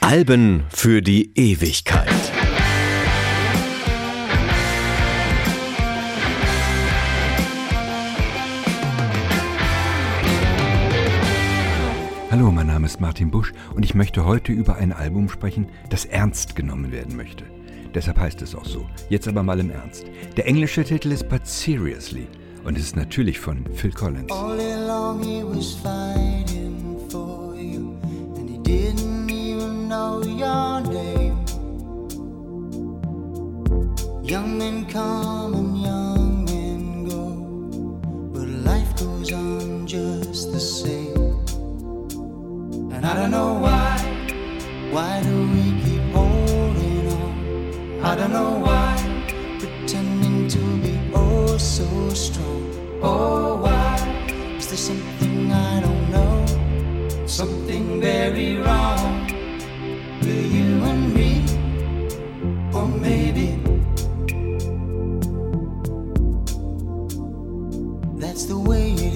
Alben für die Ewigkeit. Hallo, mein Name ist Martin Busch und ich möchte heute über ein Album sprechen, das ernst genommen werden möchte. Deshalb heißt es auch so. Jetzt aber mal im Ernst. Der englische Titel ist But Seriously und es ist natürlich von Phil Collins. All along he was fighting for you and he didn't even know your name. Young men come That's the way it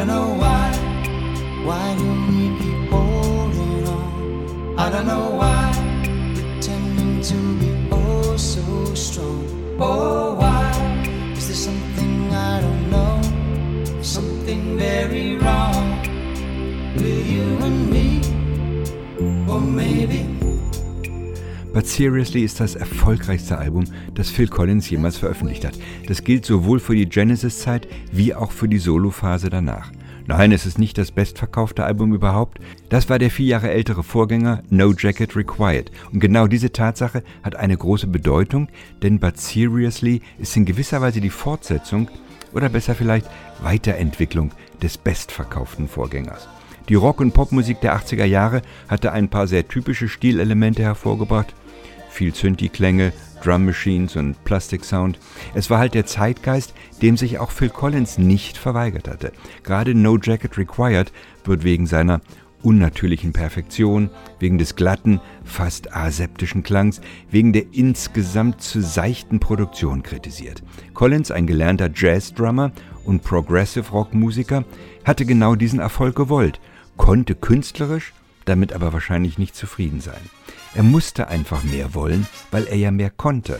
don't know why. Why do we keep holding on? I don't know why. Pretending to be oh so strong. Oh, why? Is there something I don't know? Something very wrong with you and me? Or maybe. But Seriously ist das erfolgreichste Album, das Phil Collins jemals veröffentlicht hat. Das gilt sowohl für die Genesis-Zeit wie auch für die Solophase danach. Nein, es ist nicht das bestverkaufte Album überhaupt. Das war der vier Jahre ältere Vorgänger No Jacket Required. Und genau diese Tatsache hat eine große Bedeutung, denn But Seriously ist in gewisser Weise die Fortsetzung oder besser vielleicht Weiterentwicklung des bestverkauften Vorgängers. Die Rock- und Popmusik der 80er Jahre hatte ein paar sehr typische Stilelemente hervorgebracht. Viel Synthi-Klänge, Drum Machines und Plastic Sound. Es war halt der Zeitgeist, dem sich auch Phil Collins nicht verweigert hatte. Gerade No Jacket Required wird wegen seiner unnatürlichen Perfektion, wegen des glatten, fast aseptischen Klangs, wegen der insgesamt zu seichten Produktion kritisiert. Collins, ein gelernter Jazz-Drummer und Progressive Rock-Musiker, hatte genau diesen Erfolg gewollt, konnte künstlerisch, damit aber wahrscheinlich nicht zufrieden sein. Er musste einfach mehr wollen, weil er ja mehr konnte.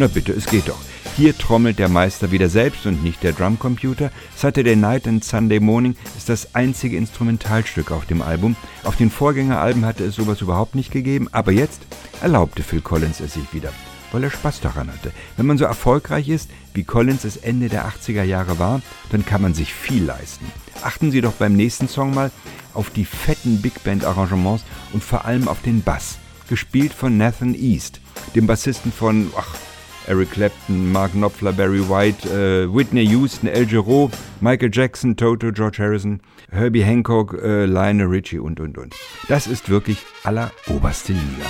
Na bitte, es geht doch. Hier trommelt der Meister wieder selbst und nicht der Drumcomputer. Saturday Night and Sunday Morning ist das einzige Instrumentalstück auf dem Album. Auf den Vorgängeralben hatte es sowas überhaupt nicht gegeben, aber jetzt erlaubte Phil Collins es sich wieder, weil er Spaß daran hatte. Wenn man so erfolgreich ist, wie Collins es Ende der 80er Jahre war, dann kann man sich viel leisten. Achten Sie doch beim nächsten Song mal auf die fetten Big Band Arrangements und vor allem auf den Bass, gespielt von Nathan East, dem Bassisten von ach, Eric Clapton, Mark Knopfler, Barry White, äh, Whitney Houston, El Giro, Michael Jackson, Toto, George Harrison, Herbie Hancock, äh, Lionel Richie und, und, und. Das ist wirklich alleroberste Liga.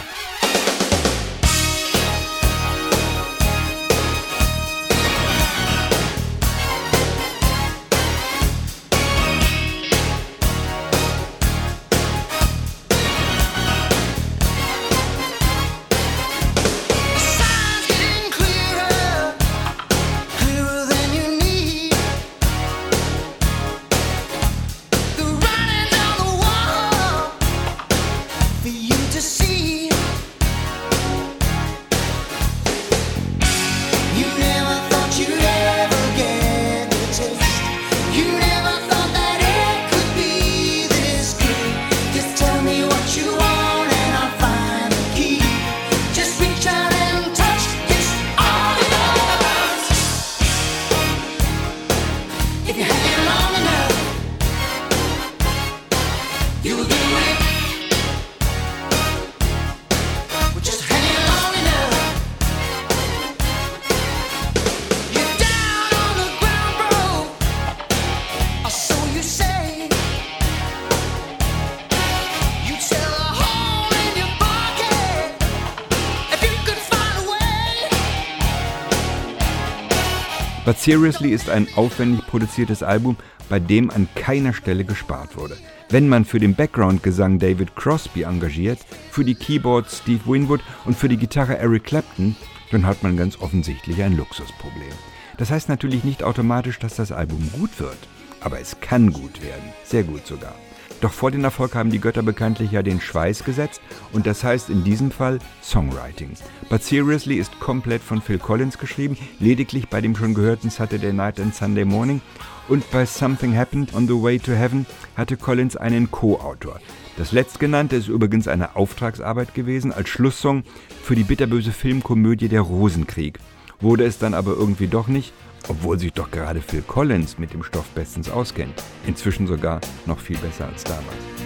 You Seriously ist ein aufwendig produziertes Album, bei dem an keiner Stelle gespart wurde. Wenn man für den Background-Gesang David Crosby engagiert, für die Keyboards Steve Winwood und für die Gitarre Eric Clapton, dann hat man ganz offensichtlich ein Luxusproblem. Das heißt natürlich nicht automatisch, dass das Album gut wird, aber es kann gut werden, sehr gut sogar. Doch vor den Erfolg haben die Götter bekanntlich ja den Schweiß gesetzt und das heißt in diesem Fall Songwriting. But Seriously ist komplett von Phil Collins geschrieben, lediglich bei dem schon gehörten Saturday Night and Sunday Morning und bei Something Happened on the Way to Heaven hatte Collins einen Co-Autor. Das letztgenannte ist übrigens eine Auftragsarbeit gewesen als Schlusssong für die bitterböse Filmkomödie Der Rosenkrieg. Wurde es dann aber irgendwie doch nicht, obwohl sich doch gerade Phil Collins mit dem Stoff bestens auskennt. Inzwischen sogar noch viel besser als damals.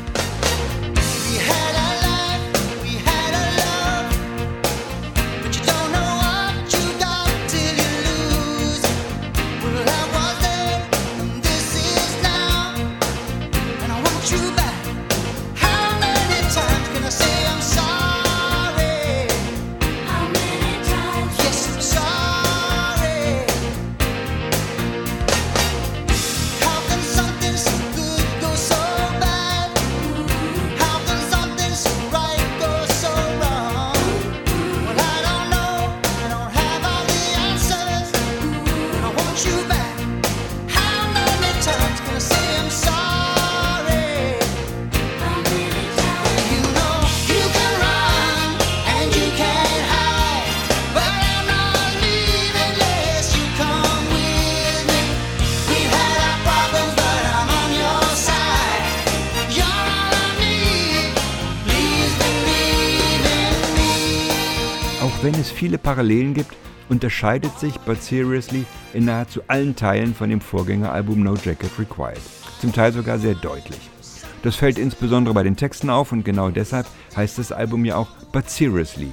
Parallelen gibt, unterscheidet sich But Seriously in nahezu allen Teilen von dem Vorgängeralbum No Jacket Required. Zum Teil sogar sehr deutlich. Das fällt insbesondere bei den Texten auf und genau deshalb heißt das Album ja auch But Seriously.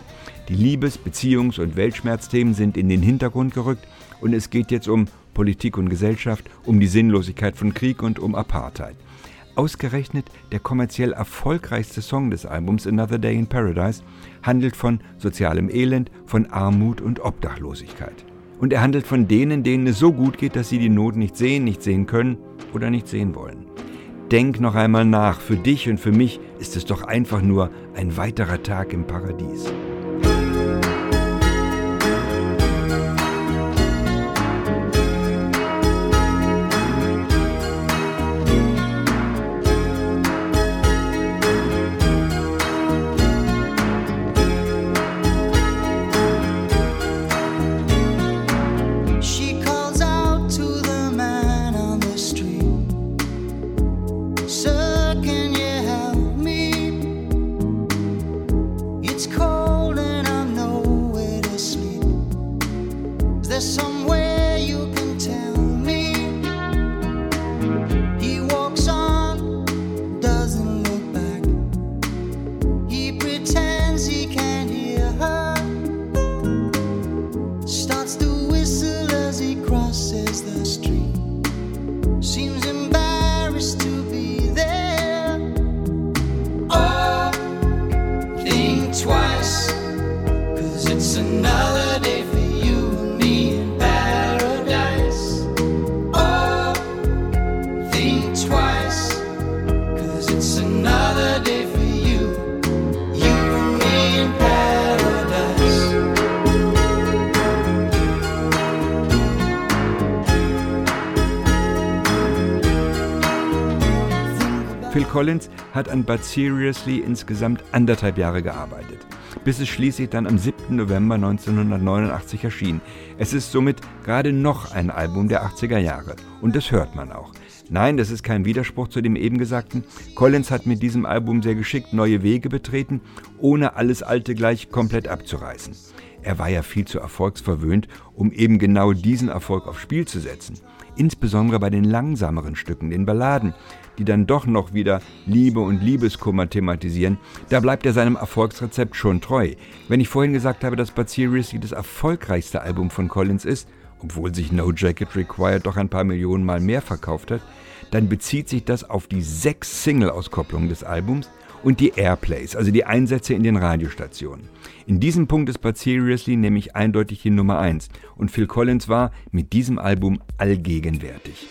Die Liebes-, Beziehungs- und Weltschmerzthemen sind in den Hintergrund gerückt und es geht jetzt um Politik und Gesellschaft, um die Sinnlosigkeit von Krieg und um Apartheid. Ausgerechnet der kommerziell erfolgreichste Song des Albums Another Day in Paradise handelt von sozialem Elend, von Armut und Obdachlosigkeit. Und er handelt von denen, denen es so gut geht, dass sie die Not nicht sehen, nicht sehen können oder nicht sehen wollen. Denk noch einmal nach, für dich und für mich ist es doch einfach nur ein weiterer Tag im Paradies. Collins hat an But Seriously insgesamt anderthalb Jahre gearbeitet, bis es schließlich dann am 7. November 1989 erschien. Es ist somit gerade noch ein Album der 80er Jahre und das hört man auch. Nein, das ist kein Widerspruch zu dem eben Gesagten. Collins hat mit diesem Album sehr geschickt neue Wege betreten, ohne alles Alte gleich komplett abzureißen. Er war ja viel zu erfolgsverwöhnt, um eben genau diesen Erfolg aufs Spiel zu setzen. insbesondere bei den langsameren Stücken, den Balladen, die dann doch noch wieder Liebe und Liebeskummer thematisieren, da bleibt er seinem Erfolgsrezept schon treu. Wenn ich vorhin gesagt habe, dass But Seriously das erfolgreichste Album von Collins ist, obwohl sich No Jacket Required doch ein paar Millionen Mal mehr verkauft hat, dann bezieht sich das auf die sechs Single-Auskopplungen des Albums und die Airplays, also die Einsätze in den Radiostationen. In diesem Punkt ist But Seriously nämlich eindeutig die Nummer 1 und Phil Collins war mit diesem Album allgegenwärtig.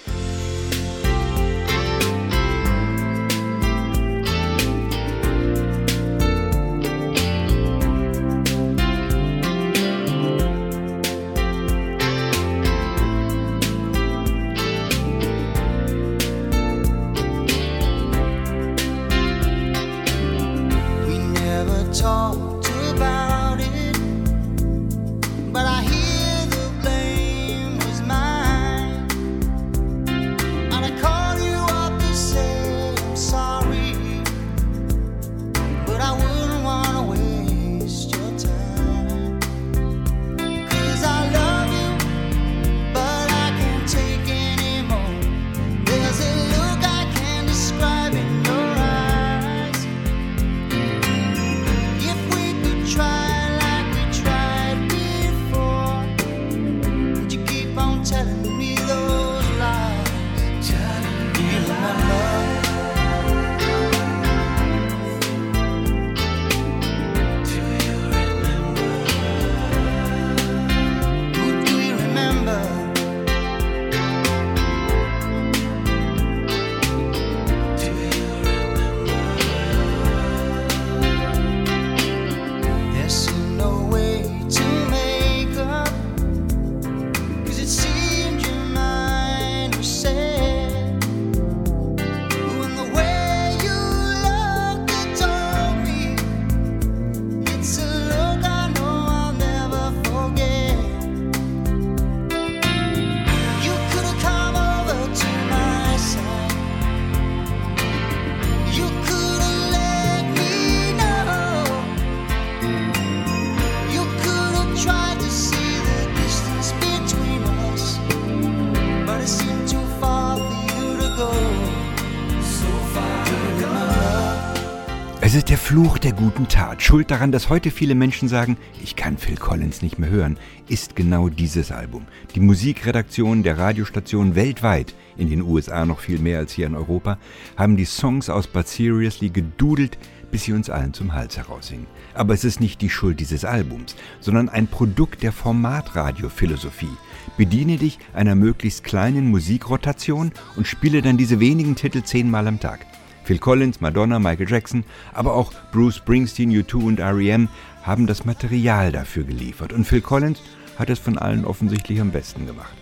Es ist der Fluch der guten Tat. Schuld daran, dass heute viele Menschen sagen, ich kann Phil Collins nicht mehr hören, ist genau dieses Album. Die Musikredaktionen der Radiostationen weltweit, in den USA noch viel mehr als hier in Europa, haben die Songs aus But Seriously gedudelt, bis sie uns allen zum Hals heraushingen. Aber es ist nicht die Schuld dieses Albums, sondern ein Produkt der Formatradiophilosophie. Bediene dich einer möglichst kleinen Musikrotation und spiele dann diese wenigen Titel zehnmal am Tag. Phil Collins, Madonna, Michael Jackson, aber auch Bruce Springsteen, U2 und R.E.M. haben das Material dafür geliefert und Phil Collins hat es von allen offensichtlich am besten gemacht.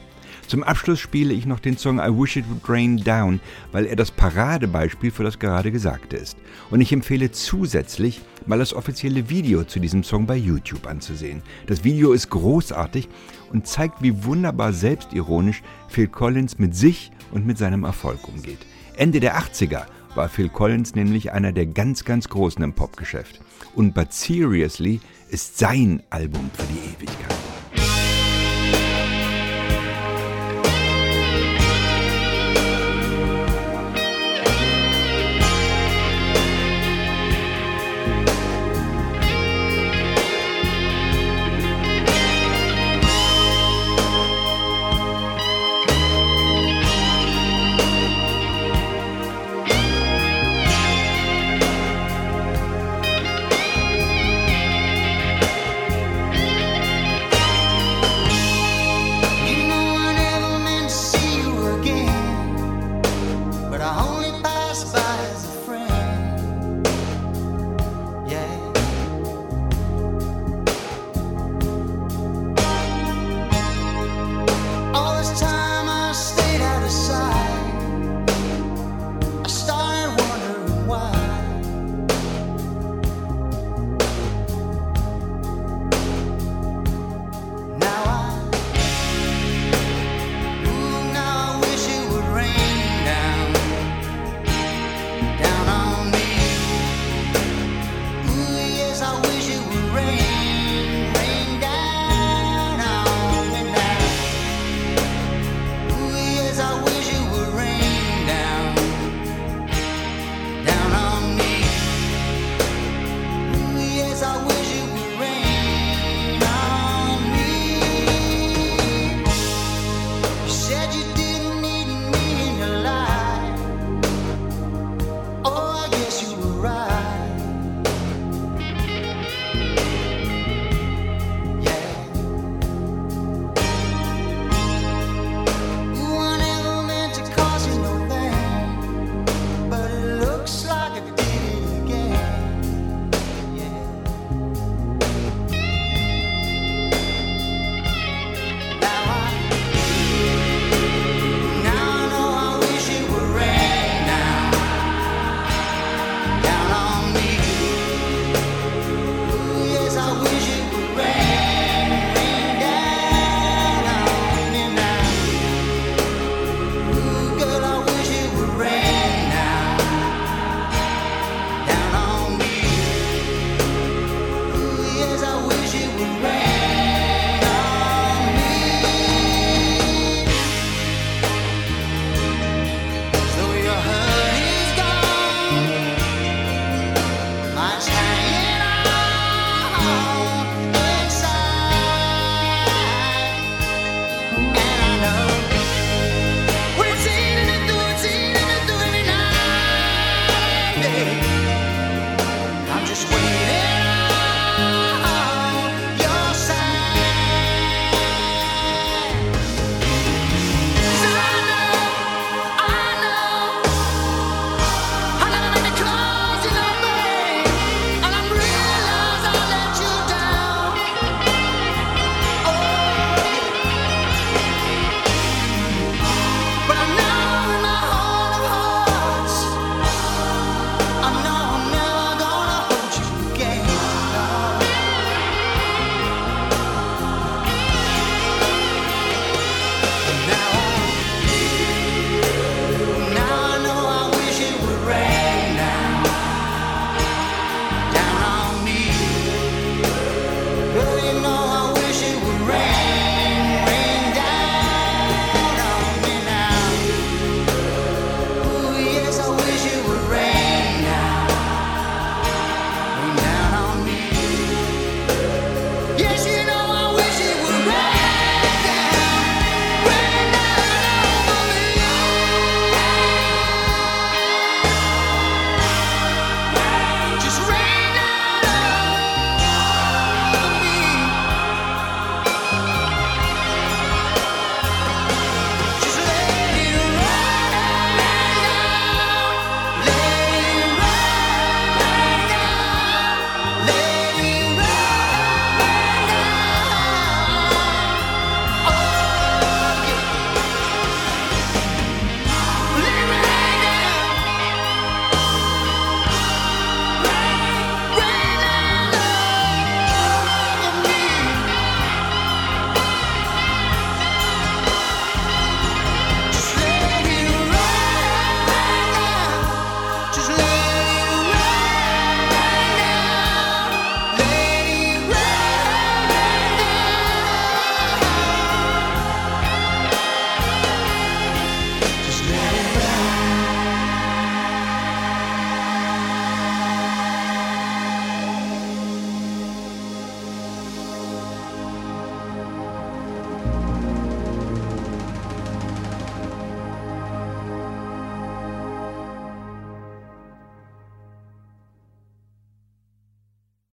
Zum Abschluss spiele ich noch den Song I Wish It Would Rain Down, weil er das Paradebeispiel für das gerade Gesagte ist. Und ich empfehle zusätzlich, mal das offizielle Video zu diesem Song bei YouTube anzusehen. Das Video ist großartig und zeigt, wie wunderbar selbstironisch Phil Collins mit sich und mit seinem Erfolg umgeht. Ende der 80er war Phil Collins nämlich einer der ganz, ganz Großen im Popgeschäft. Und But Seriously ist sein Album für die Ewigkeit.